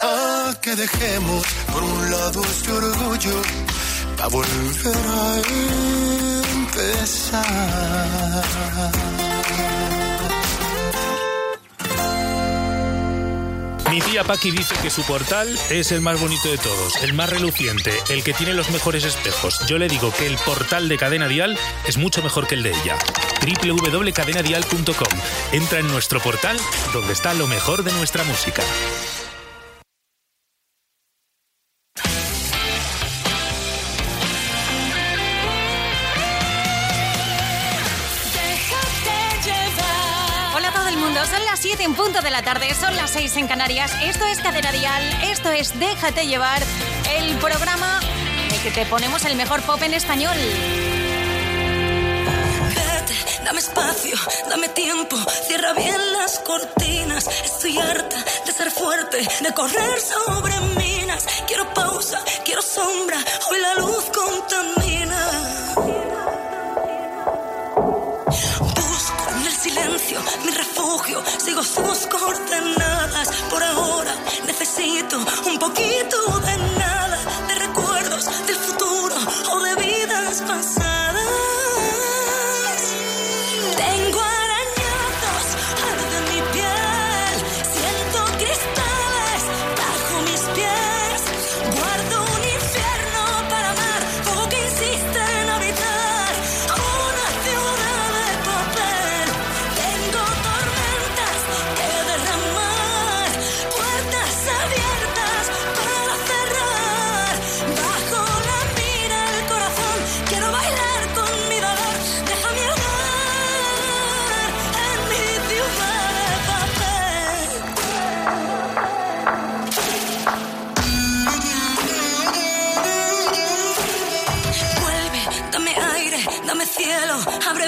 a que dejemos por un lado este orgullo para volver a empezar. Mi tía Paqui dice que su portal es el más bonito de todos, el más reluciente, el que tiene los mejores espejos. Yo le digo que el portal de Cadena Dial es mucho mejor que el de ella. www.cadenadial.com. Entra en nuestro portal donde está lo mejor de nuestra música. 7 en punto de la tarde, son las 6 en Canarias. Esto es Cadena Dial, esto es Déjate llevar, el programa en el que te ponemos el mejor pop en español. Vete, dame espacio, dame tiempo, cierra bien las cortinas. Estoy harta de ser fuerte, de correr sobre minas. Quiero pausa, quiero sombra, hoy la luz contamina. Sigo sus coordenadas. Por ahora necesito un poquito de nada, de recuerdos del futuro o de vidas pasadas.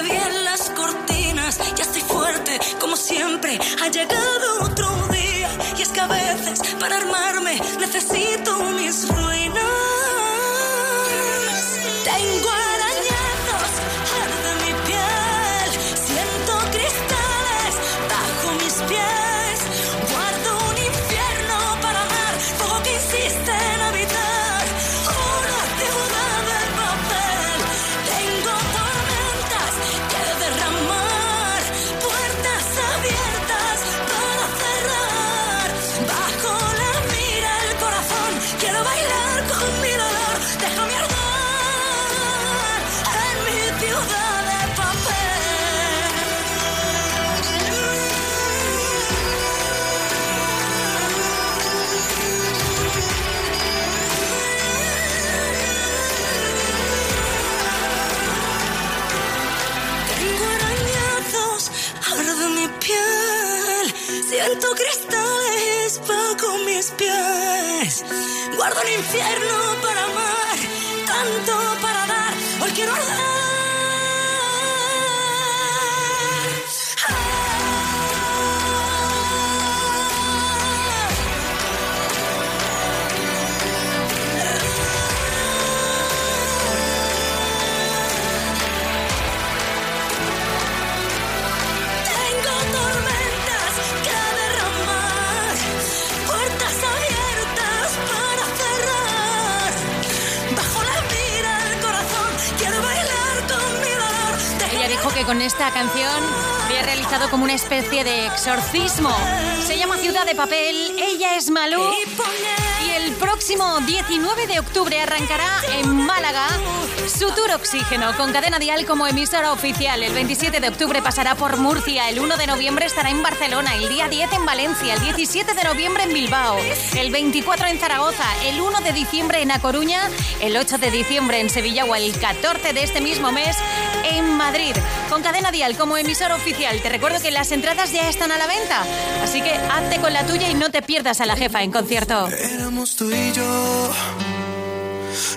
Bien las cortinas. Ya estoy fuerte, como siempre. Ha llegado otro día. Y es que a veces, para armarme, necesito mis ruinas. Guardo un infierno para amar, tanto para dar. Hoy quiero arder. Que con esta canción había realizado como una especie de exorcismo. Se llama Ciudad de Papel, ella es Malú. Y el próximo 19 de octubre arrancará en Málaga su tour Oxígeno con Cadena Dial como emisora oficial. El 27 de octubre pasará por Murcia, el 1 de noviembre estará en Barcelona, el día 10 en Valencia, el 17 de noviembre en Bilbao, el 24 en Zaragoza, el 1 de diciembre en A Coruña, el 8 de diciembre en Sevilla o el 14 de este mismo mes en Madrid. Con Cadena Dial como emisora oficial. Te recuerdo que las entradas ya están a la venta, así que hazte con la tuya y no te pierdas a la jefa en concierto. Éramos tú y yo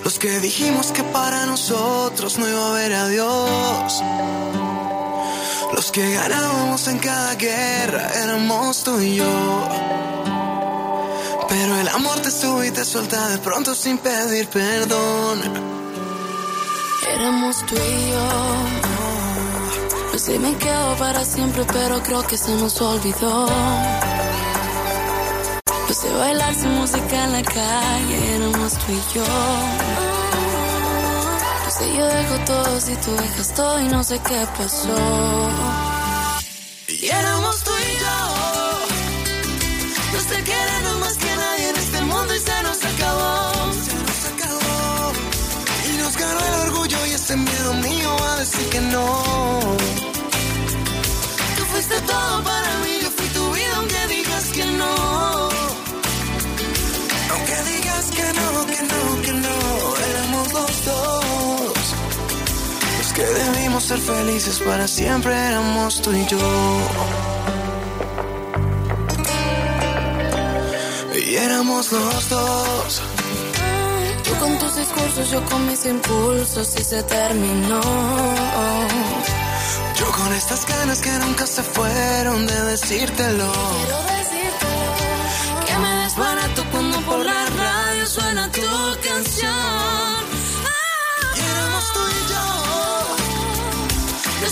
los que dijimos que para nosotros no iba a haber adiós. Los que ganábamos en cada guerra éramos tú y yo. Pero el amor te sube y te suelta de pronto sin pedir perdón. Éramos tú y yo. No sé, me quedo para siempre, pero creo que se nos olvidó. Pues de bailar su música en la calle, éramos tú y yo. No sé, yo dejo todo si tú dejas todo y no sé qué pasó. Y éramos tú y yo. Nos te queremos más que nadie en este mundo y se nos acabó. Se nos acabó. Y nos ganó el orgullo y ese miedo mío a decir que no. Tú fuiste todo para que no, que no, que no, éramos los dos. Los que debimos ser felices para siempre éramos tú y yo. Y éramos los dos. Tú con tus discursos, yo con mis impulsos y se terminó. Yo con estas ganas que nunca se fueron de decírtelo.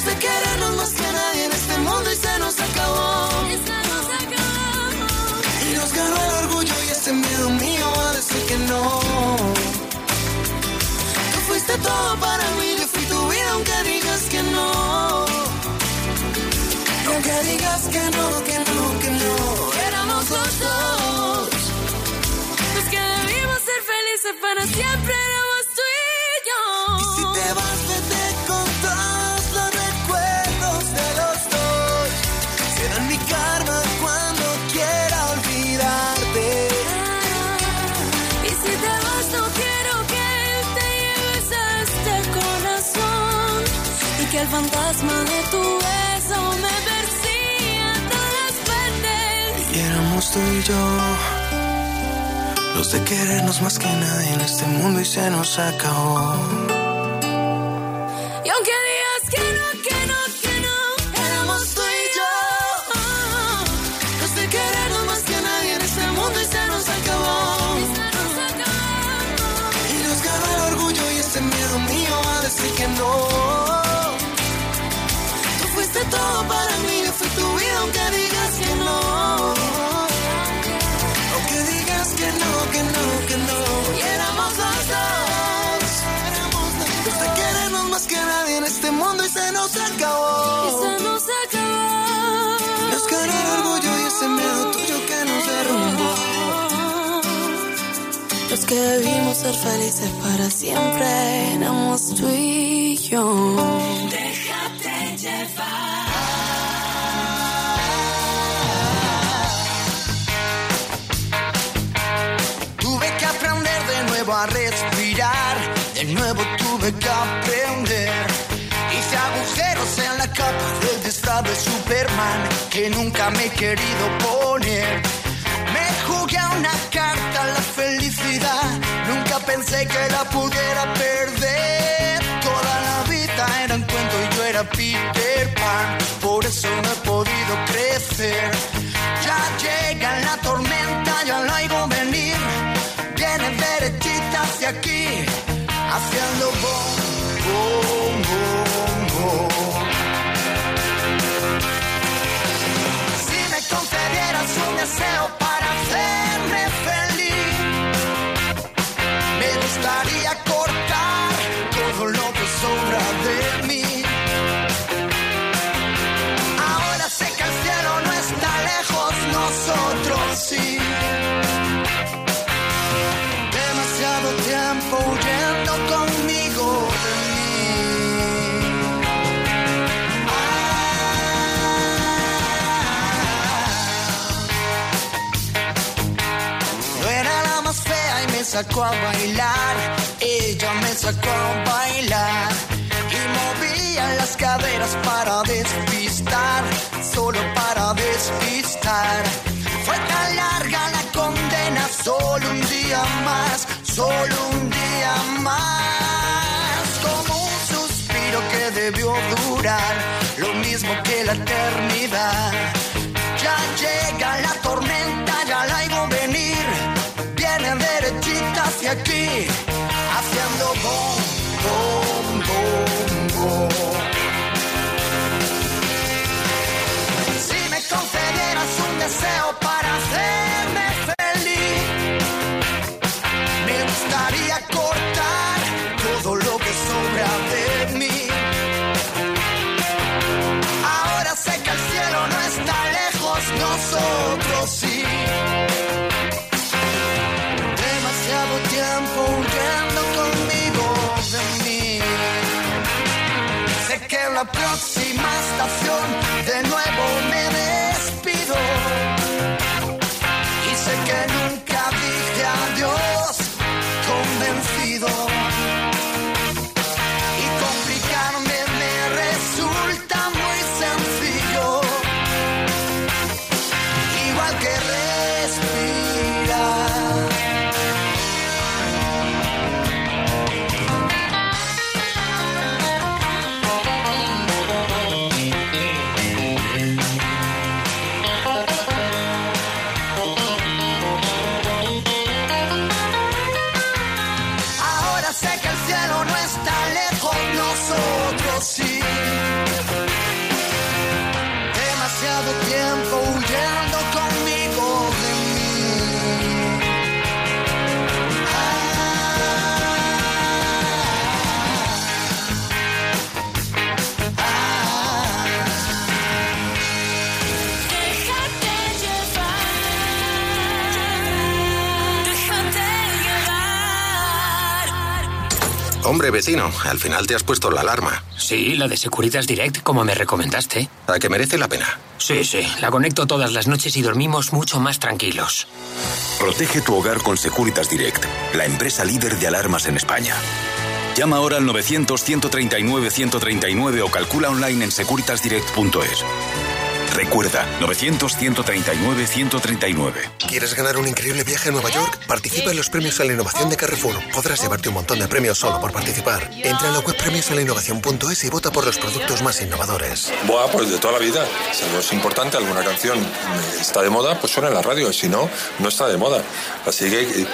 Desde querernos más que nadie en este mundo y se nos acabó. Y se nos acabó. Y nos ganó el orgullo y ese miedo mío a decir que no. Tú fuiste todo para mí, yo fui tu vida aunque digas que no. Aunque digas que no, que no, que no. Éramos los dos. Los que debimos ser felices para siempre éramos el fantasma de tu beso me persiga a todas partes. Y éramos tú y yo. Los de querernos más que nadie en este mundo y se nos acabó. Que no, que no. Y éramos los dos. Los de querernos más que nadie en este mundo y se nos Y acabó. se nos acabó. Nos ganó el orgullo y ese miedo tuyo que nos derrumbó. Los que debimos ser felices para siempre éramos tú y yo. Déjate llevar. Superman que nunca me he querido poner. Me jugué a una carta la felicidad, nunca pensé que la pudiera perder. Toda la vida era un cuento y yo era Peter Pan, por eso no he podido crecer. Ya llega la tormenta, ya la oigo venir. Viene derechita hacia aquí, myself sacó a bailar. Ella me sacó a bailar. Y movía las caderas para despistar. Solo para despistar. Fue tan larga la condena. Solo un día más. Solo Hombre, vecino, al final te has puesto la alarma. Sí, la de Securitas Direct, como me recomendaste. A que merece la pena. Sí, sí, la conecto todas las noches y dormimos mucho más tranquilos. Protege tu hogar con Securitas Direct, la empresa líder de alarmas en España. Llama ahora al 900-139-139 o calcula online en securitasdirect.es. Recuerda, 900-139-139. ¿Quieres ganar un increíble viaje a Nueva York? Participa en los premios a la innovación de Carrefour. Podrás llevarte un montón de premios solo por participar. Entra en la web premiosalainnovación.es y vota por los productos más innovadores. Buah, pues de toda la vida. Si algo es importante, alguna canción está de moda, pues suena en la radio. Si no, no está de moda. Así que eh,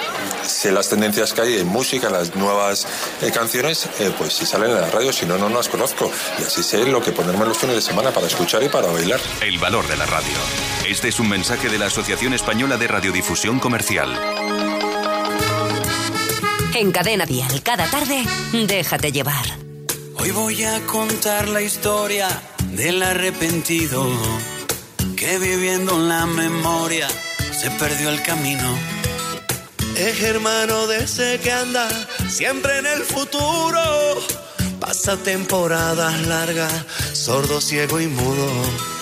sé las tendencias que hay en música, las nuevas eh, canciones, eh, pues si salen en la radio, si no, no las conozco. Y así sé lo que ponerme los fines de semana para escuchar y para bailar. El valor de la radio. Este es un mensaje de la Asociación Española de Radiodifusión Comercial. En Cadena Dial, cada tarde, déjate llevar. Hoy voy a contar la historia del arrepentido que viviendo en la memoria se perdió el camino. Es hermano de ese que anda siempre en el futuro. Pasa temporadas largas, sordo, ciego y mudo.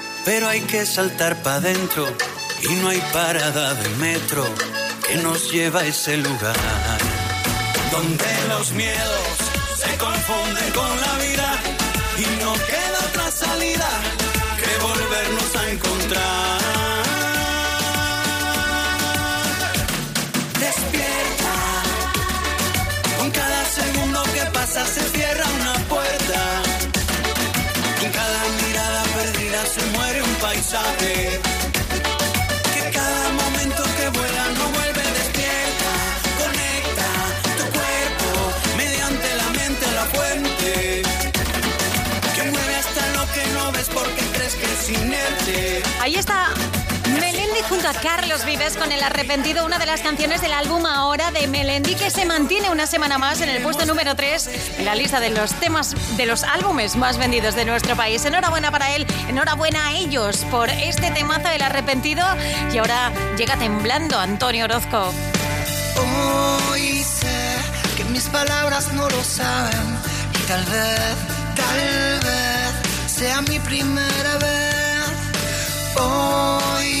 pero hay que saltar para adentro y no hay parada de metro que nos lleva a ese lugar donde los miedos se confunden con la vida y no queda otra salida que volvernos a encontrar. Despierta, con cada segundo que pasa se cierra una puerta. Que cada momento que vuela no vuelve despierta. Conecta tu cuerpo mediante la mente la fuente. Que mueve hasta lo que no ves porque crees que es inerte. Ahí está a Carlos Vives con El Arrepentido, una de las canciones del álbum Ahora de Melendi que se mantiene una semana más en el puesto número 3 en la lista de los temas de los álbumes más vendidos de nuestro país. Enhorabuena para él, enhorabuena a ellos por este temazo del Arrepentido y ahora llega temblando Antonio Orozco. Hoy sé que mis palabras no lo saben y tal vez, tal vez sea mi primera vez. Hoy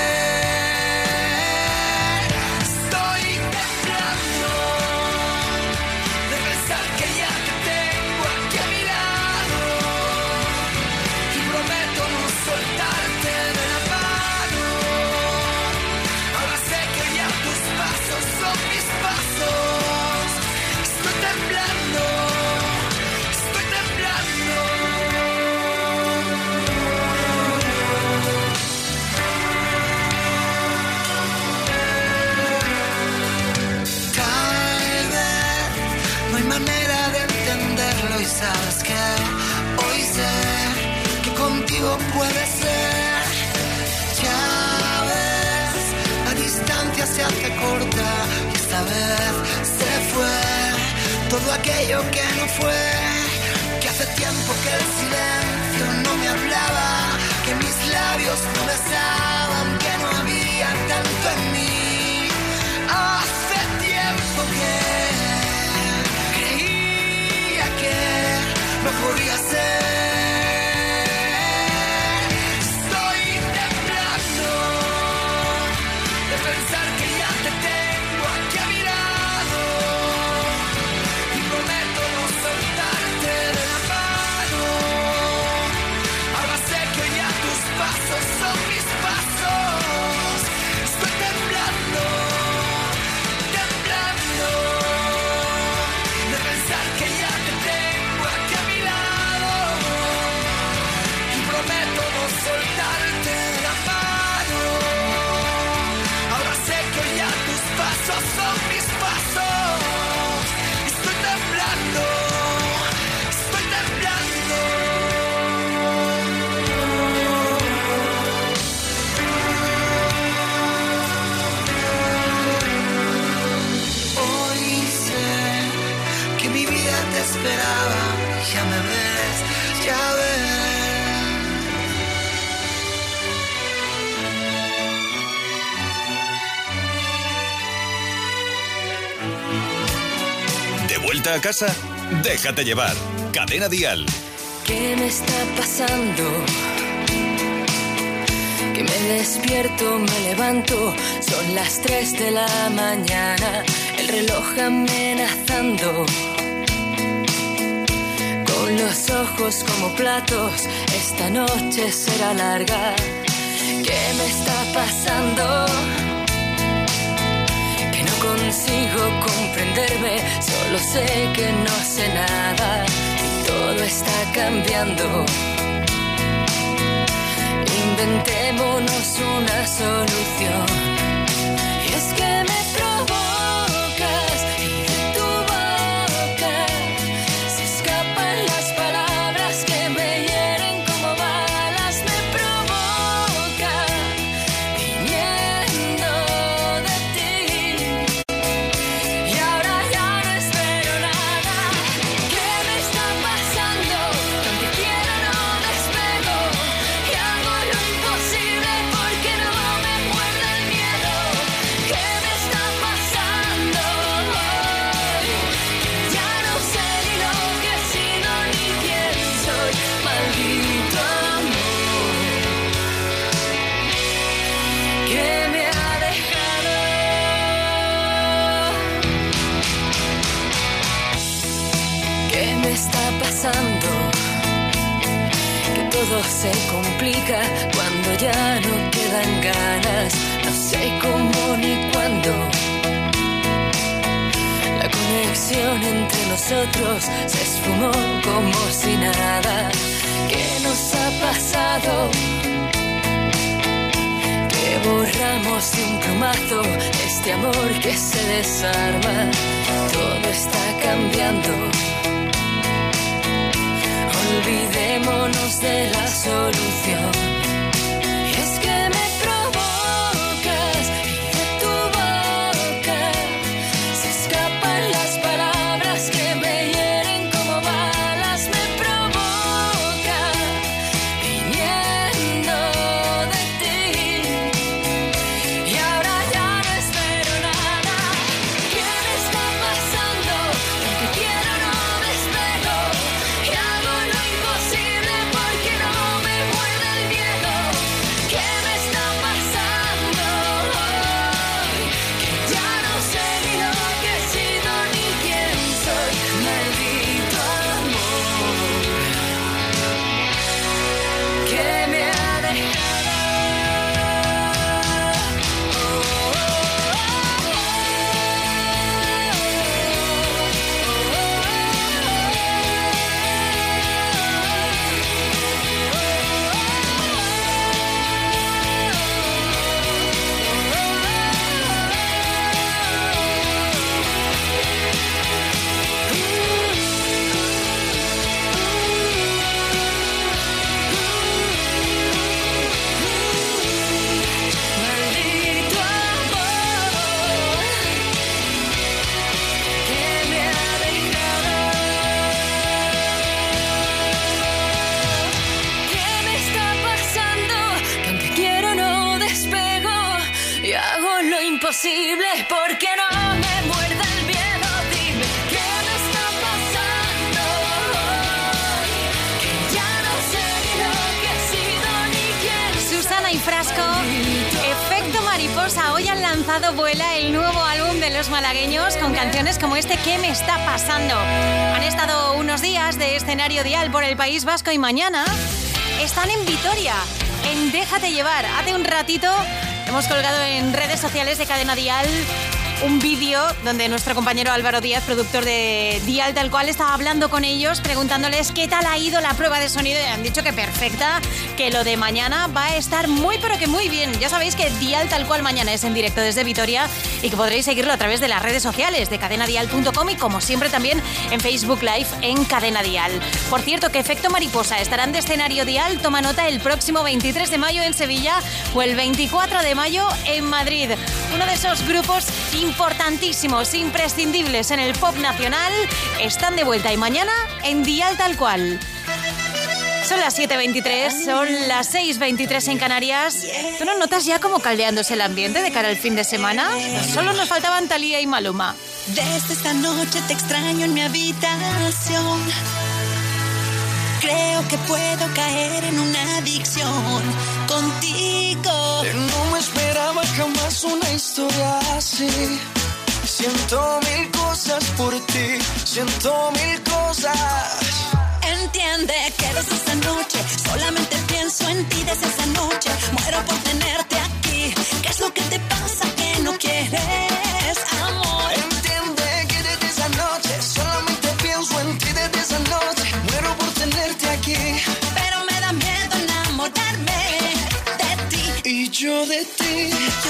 Ya me ves, ya ves. ¿De vuelta a casa? Déjate llevar. Cadena Dial. ¿Qué me está pasando? Que me despierto, me levanto, son las 3 de la mañana, el reloj amenazando. Los ojos como platos, esta noche será larga. ¿Qué me está pasando? Que no consigo comprenderme, solo sé que no sé nada todo está cambiando. Inventémonos una solución. Todo se complica cuando ya no quedan ganas. No sé cómo ni cuándo. La conexión entre nosotros se esfumó como si nada. ¿Qué nos ha pasado? Que borramos de un plumazo este amor que se desarma. Todo está cambiando. Olvidémonos de la solución. Imposible porque no me muerda el miedo. Dime qué me está pasando ya no sé lo que he sido ni quién Susana y Frasco, Efecto Mariposa. Hoy han lanzado Vuela, el nuevo álbum de los malagueños, con canciones como este ¿Qué me está pasando? Han estado unos días de escenario dial por el País Vasco y mañana están en Vitoria, en Déjate llevar. Hace un ratito hemos colgado en redes sociales de Cadena Dial un vídeo donde nuestro compañero Álvaro Díaz, productor de Dial Tal Cual, estaba hablando con ellos, preguntándoles qué tal ha ido la prueba de sonido y han dicho que perfecta, que lo de mañana va a estar muy pero que muy bien. Ya sabéis que Dial Tal Cual mañana es en directo desde Vitoria y que podréis seguirlo a través de las redes sociales de cadenadial.com y como siempre también en Facebook Live en Cadena Dial. Por cierto, que Efecto Mariposa estarán de escenario Dial, toma nota el próximo 23 de mayo en Sevilla o el 24 de mayo en Madrid. Uno de esos grupos importantísimos, imprescindibles en el pop nacional, están de vuelta y mañana en Dial Tal Cual. Son las 7.23, son las 6.23 en Canarias. ¿Tú no notas ya como caldeándose el ambiente de cara al fin de semana? Solo nos faltaban Talía y Maluma. Desde esta noche te extraño en mi habitación. Creo que puedo caer en una adicción contigo. No me esperaba jamás una historia así. Siento mil cosas por ti, siento mil cosas. Entiende que desde esa noche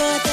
ti, Yo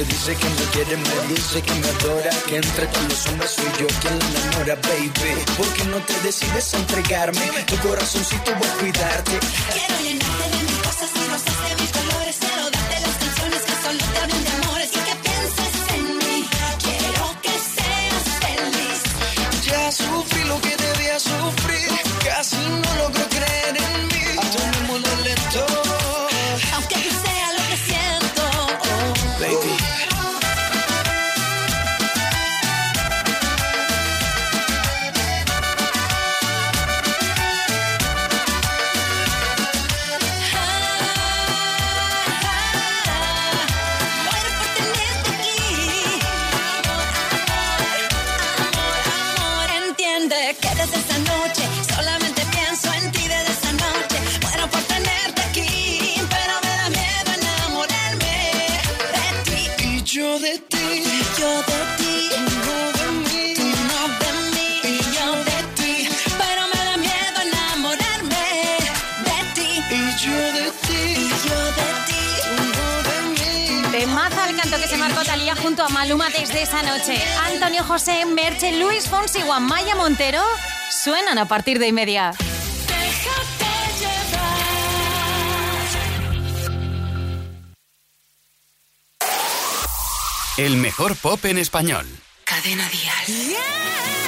Entonces dice que me quiere, me dice que me adora, que entre todos los hombres soy yo quien la enamora, baby. ¿Por qué no te decides a entregarme? Tu corazoncito voy a cuidarte. Quiero llenarte de mis cosas y rosas de mis colores. Desde esa noche. Antonio José, Merche, Luis Fonsi o Amaya Montero suenan a partir de y media. El mejor pop en español. Cadena Dial. Mm,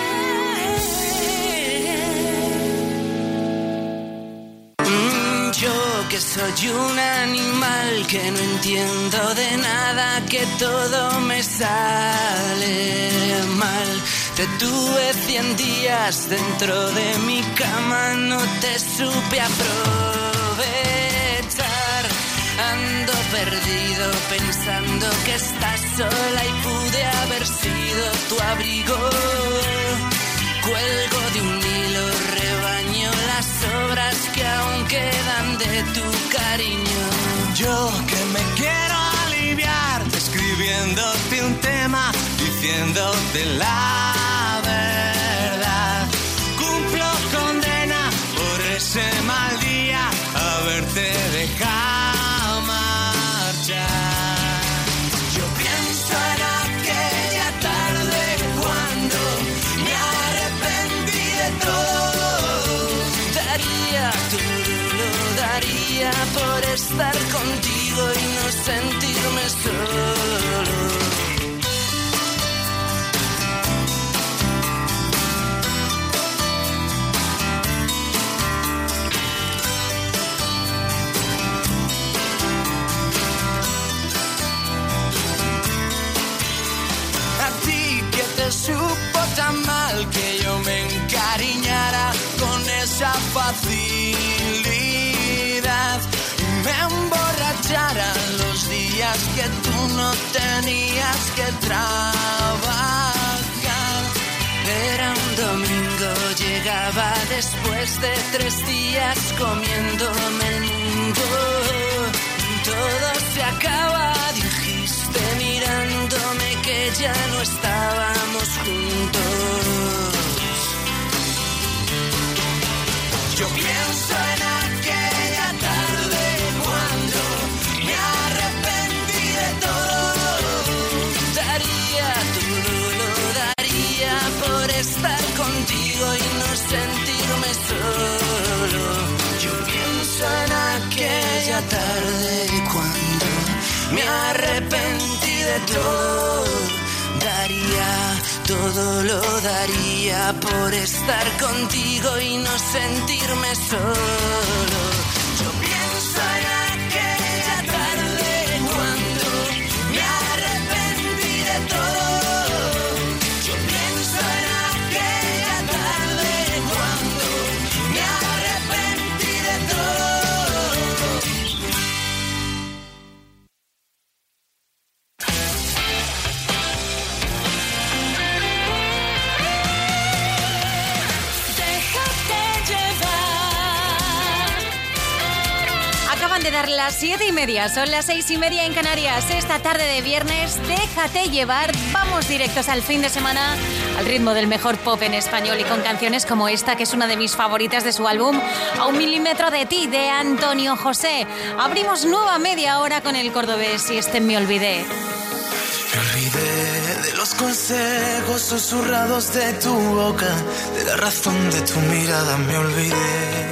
que soy un animal que no entiendo de nada, que todo me sale mal. Te tuve cien días dentro de mi cama, no te supe aprovechar. Ando perdido pensando que estás sola y pude haber sido tu abrigo. Cuelgo de un las obras que aún quedan de tu cariño. Yo que me quiero aliviar escribiéndote un tema, diciéndote la emborrachara los días que tú no tenías que trabajar. Era un domingo, llegaba después de tres días comiéndome el mundo. Todo se acaba, dijiste mirándome que ya no estábamos juntos. Todo. Daría, todo lo daría por estar contigo y no sentirme solo. Las siete y media, son las seis y media en Canarias. Esta tarde de viernes, déjate llevar. Vamos directos al fin de semana, al ritmo del mejor pop en español y con canciones como esta, que es una de mis favoritas de su álbum, A un milímetro de ti, de Antonio José. Abrimos nueva media hora con el cordobés y este me olvidé. Me olvidé de los consejos susurrados de tu boca, de la razón de tu mirada me olvidé,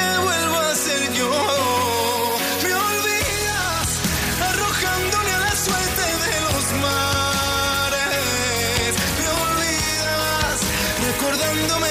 recordándome que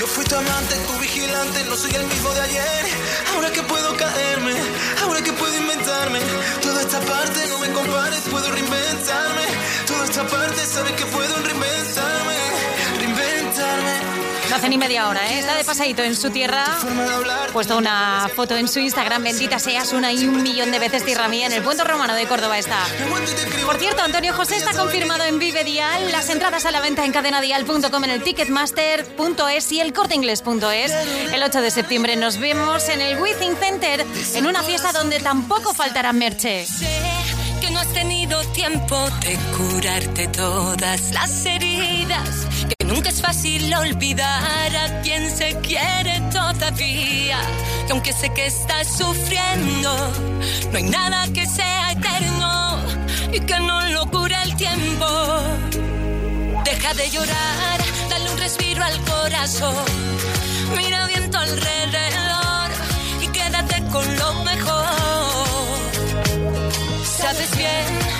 Yo fui tu amante, tu vigilante, no soy el mismo de ayer. Ahora que puedo caerme, ahora que puedo inventarme. Toda esta parte no me compares, puedo reinventarme. Toda esta parte sabes que puedo reinventarme. No hace ni media hora, ¿eh? Está de pasadito en su tierra. Puesto una foto en su Instagram, bendita seas una y un millón de veces tierra mía. En el puente romano de Córdoba está. Por cierto, Antonio José está confirmado en Vive Dial. Las entradas a la venta en cadenadial.com, en el ticketmaster.es y el corteinglés.es. El 8 de septiembre nos vemos en el Within Center en una fiesta donde tampoco faltará merche. Que no tenido tiempo de curarte todas las heridas. Que nunca es fácil olvidar a quien se quiere todavía. Que aunque sé que estás sufriendo, no hay nada que sea eterno y que no lo cure el tiempo. Deja de llorar, dale un respiro al corazón. Mira bien tu alrededor y quédate con lo mejor. Sabes bien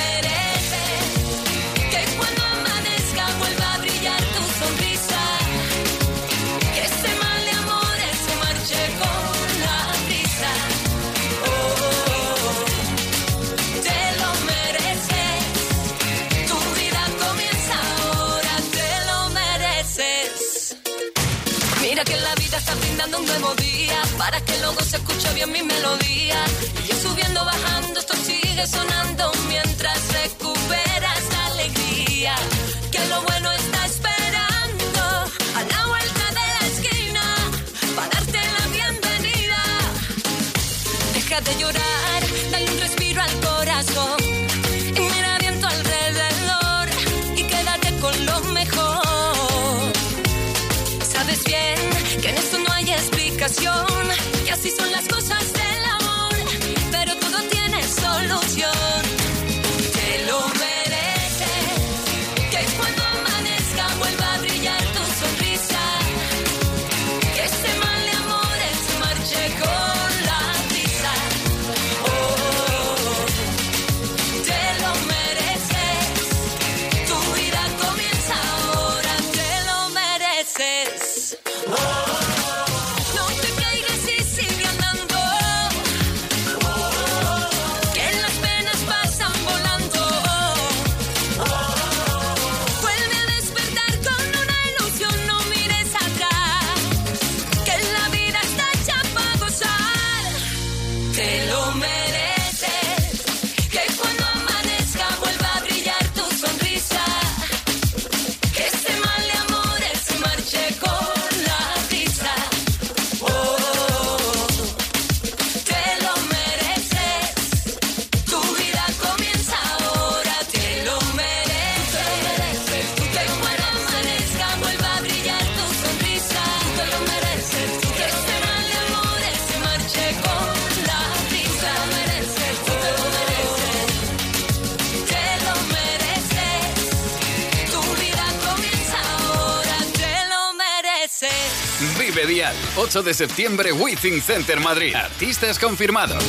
mereces. Vive Dial, 8 de septiembre, Withing Center Madrid. Artistas confirmados.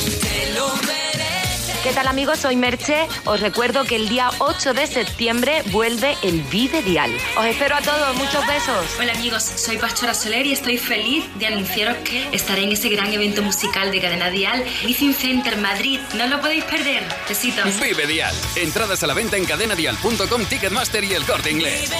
¿Qué tal amigos? Soy Merche. Os recuerdo que el día 8 de septiembre vuelve el Vive Dial. Os espero a todos. Muchos besos. Hola amigos, soy Pastora Soler y estoy feliz de anunciaros que estaré en ese gran evento musical de Cadena Dial, Within Center Madrid. No lo podéis perder. Besitos. Vive Dial. Entradas a la venta en cadenadial.com, Ticketmaster y el corte inglés.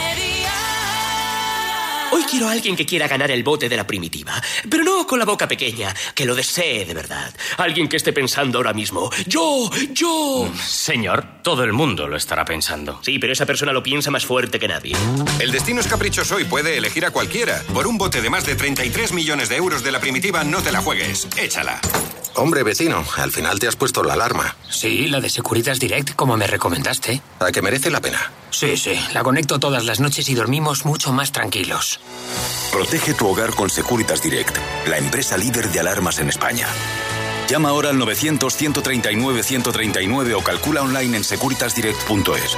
Hoy quiero a alguien que quiera ganar el bote de la primitiva, pero no con la boca pequeña, que lo desee de verdad. Alguien que esté pensando ahora mismo, yo, yo. Señor, todo el mundo lo estará pensando. Sí, pero esa persona lo piensa más fuerte que nadie. El destino es caprichoso y puede elegir a cualquiera. Por un bote de más de 33 millones de euros de la primitiva, no te la juegues. Échala. Hombre, vecino, al final te has puesto la alarma. Sí, la de Securitas Direct, como me recomendaste. ¿A que merece la pena? Sí, sí, la conecto todas las noches y dormimos mucho más tranquilos. Protege tu hogar con Securitas Direct, la empresa líder de alarmas en España. Llama ahora al 900-139-139 o calcula online en securitasdirect.es.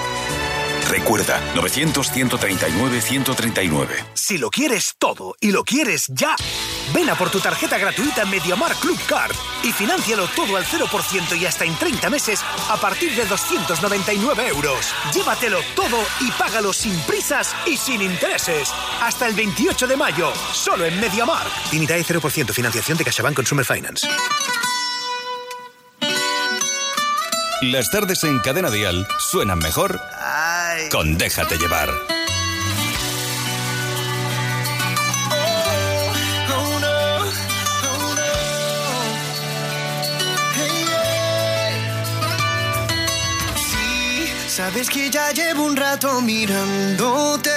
Recuerda, 900-139-139. Si lo quieres todo y lo quieres ya, ven a por tu tarjeta gratuita MediaMar Club Card y financialo todo al 0% y hasta en 30 meses a partir de 299 euros. Llévatelo todo y págalo sin prisas y sin intereses. Hasta el 28 de mayo, solo en MediaMar. Unidad 0% financiación de CaixaBank Consumer Finance. Las tardes en Cadena Dial suenan mejor con Déjate llevar. Oh oh. Sí, sabes que ya llevo un rato mirándote.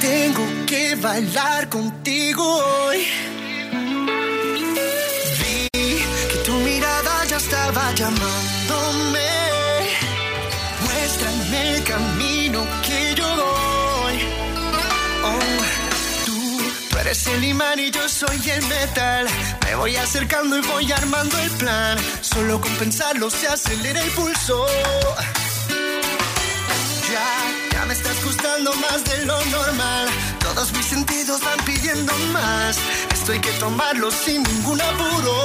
Tengo que bailar contigo hoy. Vi que tu mirada ya estaba llamándome. El camino que yo voy. Oh, tú, tú eres el imán y yo soy el metal. Me voy acercando y voy armando el plan. Solo con pensarlo se acelera el pulso. Ya, ya me estás gustando más de lo normal. Todos mis sentidos van pidiendo más. Esto hay que tomarlo sin ningún apuro.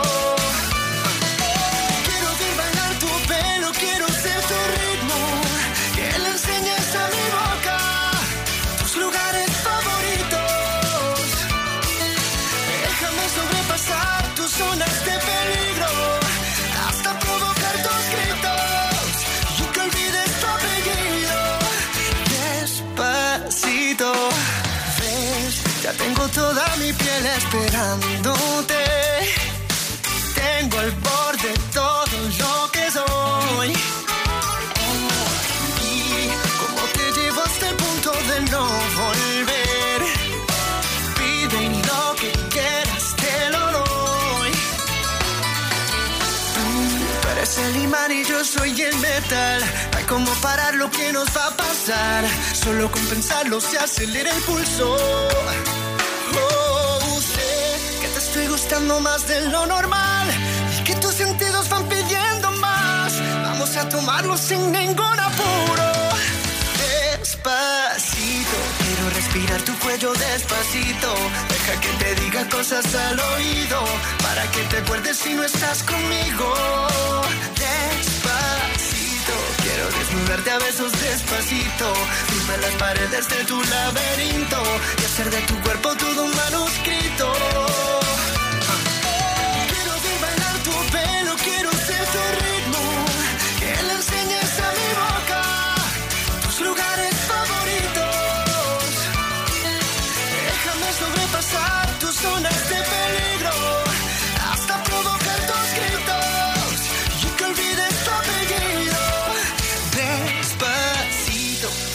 Tengo toda mi piel esperándote. Tengo al borde todo lo que soy. Y como te llevo hasta el punto de no volver. Pide lo que quieras, te lo doy. Tú eres el imán y yo soy el metal. Como parar lo que nos va a pasar. Solo con pensarlo se acelera el pulso. Más de lo normal y que tus sentidos van pidiendo más. Vamos a tomarlo sin ningún apuro. Despacito, quiero respirar tu cuello despacito. Deja que te diga cosas al oído para que te acuerdes si no estás conmigo. Despacito, quiero desnudarte a besos despacito. Firme las paredes de tu laberinto y hacer de tu cuerpo todo un manuscrito.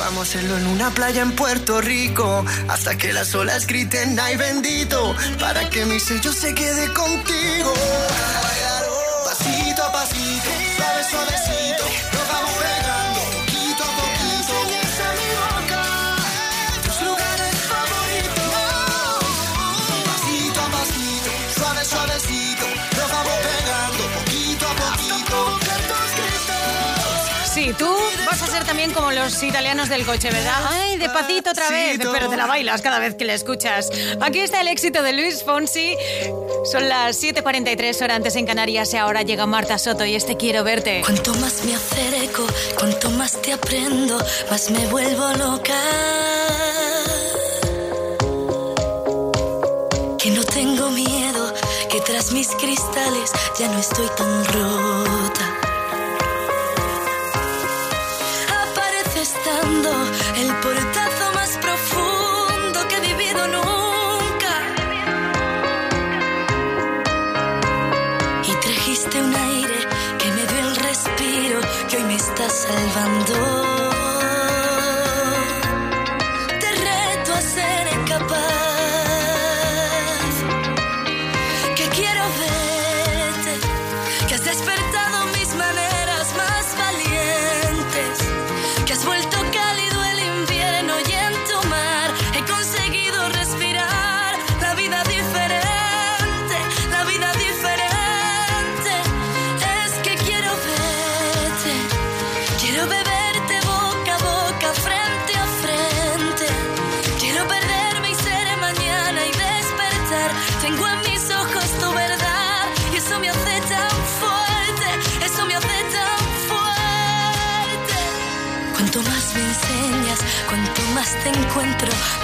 Vamos a hacerlo en una playa en Puerto Rico. Hasta que las olas griten, ay bendito. Para que mi sello se quede contigo. Sí, tú vas a ser también como los italianos del coche, ¿verdad? Ay, despacito otra vez, pero te la bailas cada vez que la escuchas. Aquí está el éxito de Luis Fonsi. Son las 7.43 horas antes en Canarias y ahora llega Marta Soto y este Quiero Verte. Cuanto más me acerco, cuanto más te aprendo, más me vuelvo loca. Que no tengo miedo, que tras mis cristales ya no estoy tan rota. Salvando.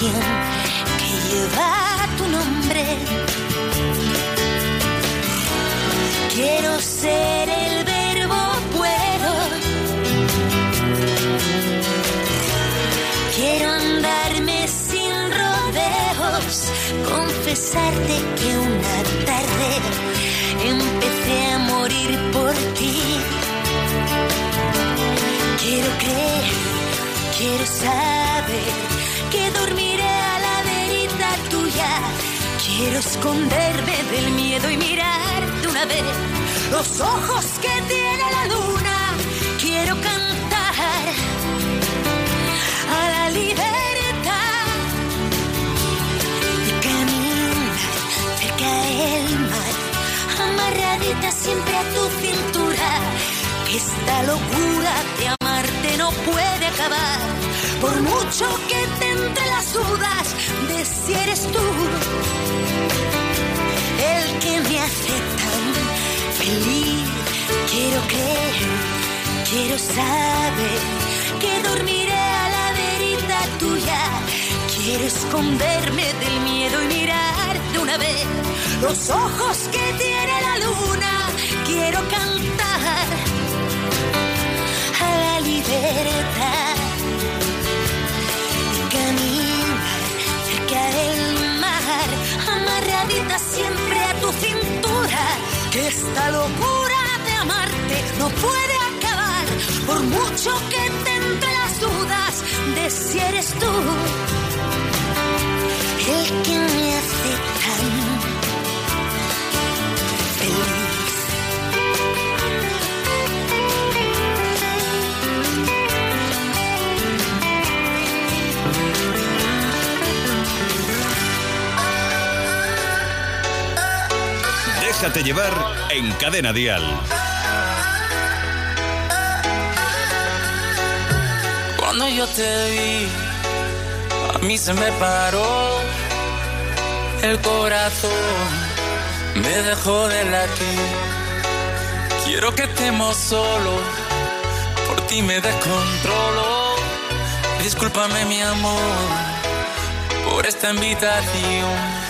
Que lleva tu nombre. Quiero ser el verbo puedo. Quiero andarme sin rodeos, confesarte que una tarde empecé a morir por ti. Quiero creer, quiero saber Quiero esconderme del miedo y mirar de una vez los ojos que tiene la luna. Quiero cantar a la libertad y caminar cerca del mar, amarradita siempre a tu cintura. Esta locura de amarte no puede acabar, por mucho que te entre las dudas de si eres tú el que me hace tan feliz. Quiero creer, quiero saber que dormiré a la verita tuya. Quiero esconderme del miedo y mirar de una vez los ojos que tiene la luna. Quiero cantar a la libertad del mar, amarradita siempre a tu cintura. Que esta locura de amarte no puede acabar, por mucho que te entre las dudas de si eres tú el que me hace tan Déjate llevar en Cadena Dial. Cuando yo te vi, a mí se me paró el corazón, me dejó de latir. Quiero que estemos solos, por ti me descontrolo. Discúlpame mi amor por esta invitación.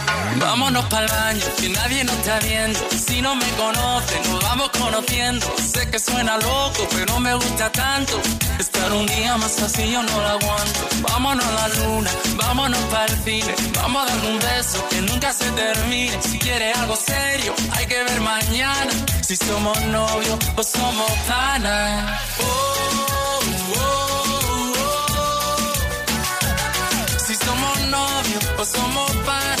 Vámonos para el baño, que nadie nos está viendo. Si no me conoce, nos vamos conociendo. Sé que suena loco, pero me gusta tanto. Estar un día más así yo no lo aguanto. Vámonos a la luna, vámonos para el cine. Vamos a dar un beso que nunca se termine. Si quieres algo serio, hay que ver mañana. Si somos novios o somos panas. Oh, oh, oh. Si somos novios o somos panas.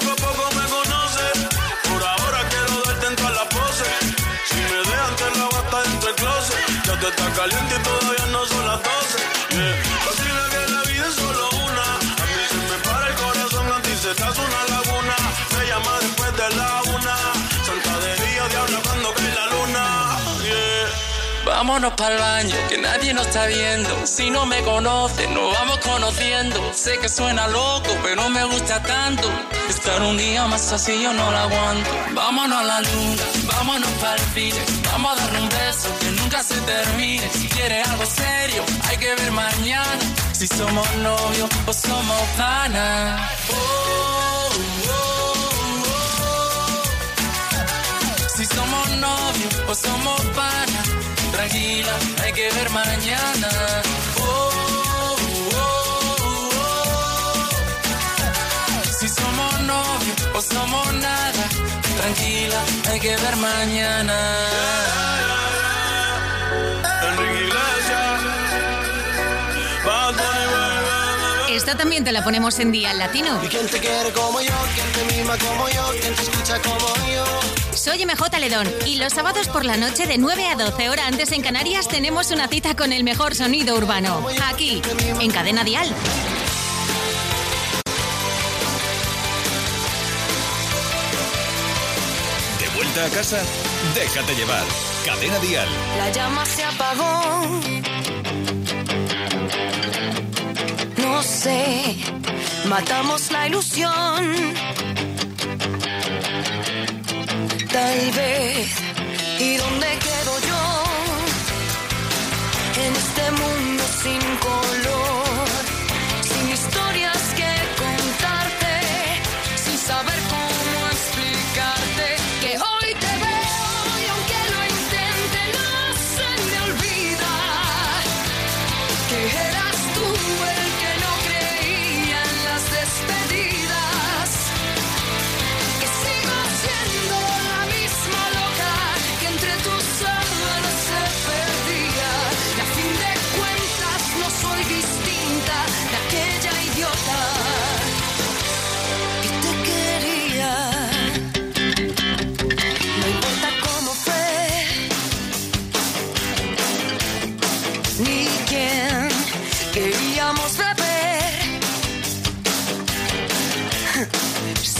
closet. Ya te está caliente y Vámonos para el baño, que nadie nos está viendo. Si no me conoce, nos vamos conociendo. Sé que suena loco, pero me gusta tanto. Estar un día más así yo no lo aguanto. Vámonos a la luna, vámonos para el cine. Vamos a darle un beso que nunca se termine. Si quieres algo serio, hay que ver mañana. Si somos novios o somos panas. Oh, oh, oh. Si somos novios o somos. Tranquila, hay que ver mañana. Oh, oh, oh. Si somos novios o somos nada. Tranquila, hay que ver mañana. Esta también te la ponemos en día en latino. ¿Y quién te quiere como yo? ¿Quién te mima como yo? ¿Quién te escucha como yo? Soy MJ Ledón y los sábados por la noche de 9 a 12 horas antes en Canarias tenemos una cita con el mejor sonido urbano. Aquí, en Cadena Dial. De vuelta a casa, déjate llevar. Cadena Dial. La llama se apagó. No sé, matamos la ilusión. Tal vez. ¿Y dónde quedo yo? En este mundo sin color.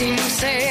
Sin sed. ¿Y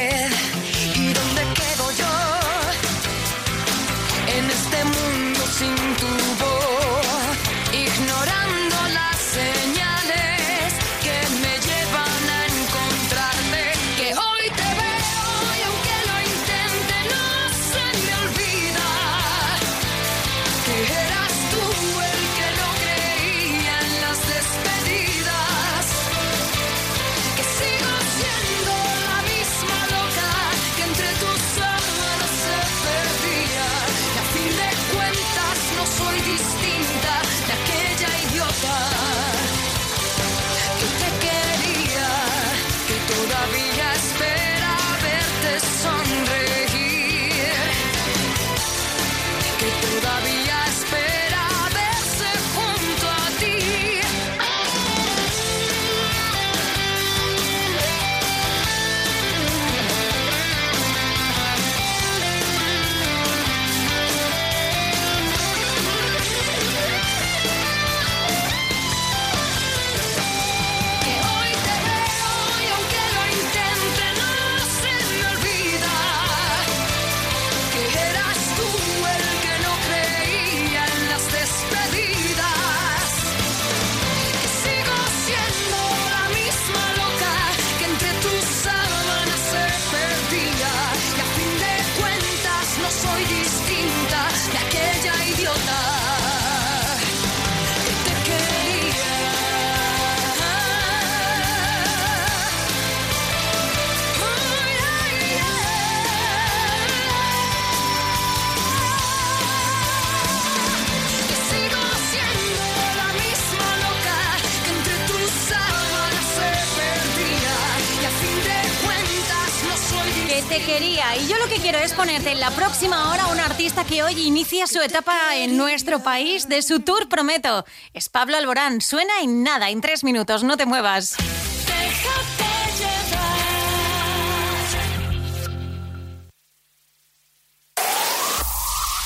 Y yo lo que quiero es ponerte en la próxima hora un artista que hoy inicia su etapa en nuestro país de su tour, prometo. Es Pablo Alborán. Suena en nada, en tres minutos. No te muevas.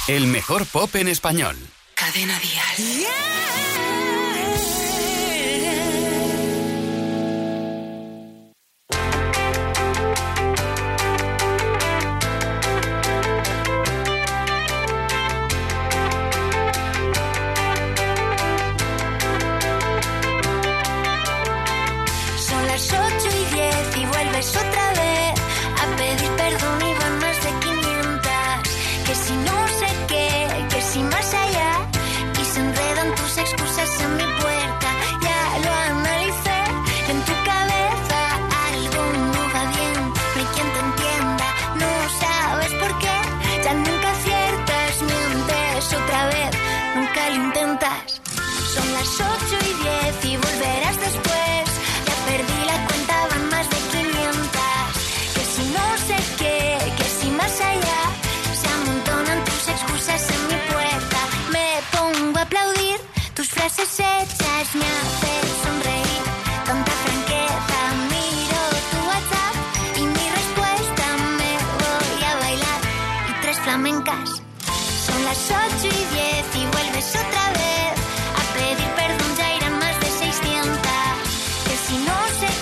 El mejor pop en español. Cadena Díaz. Yeah. Las cosechas me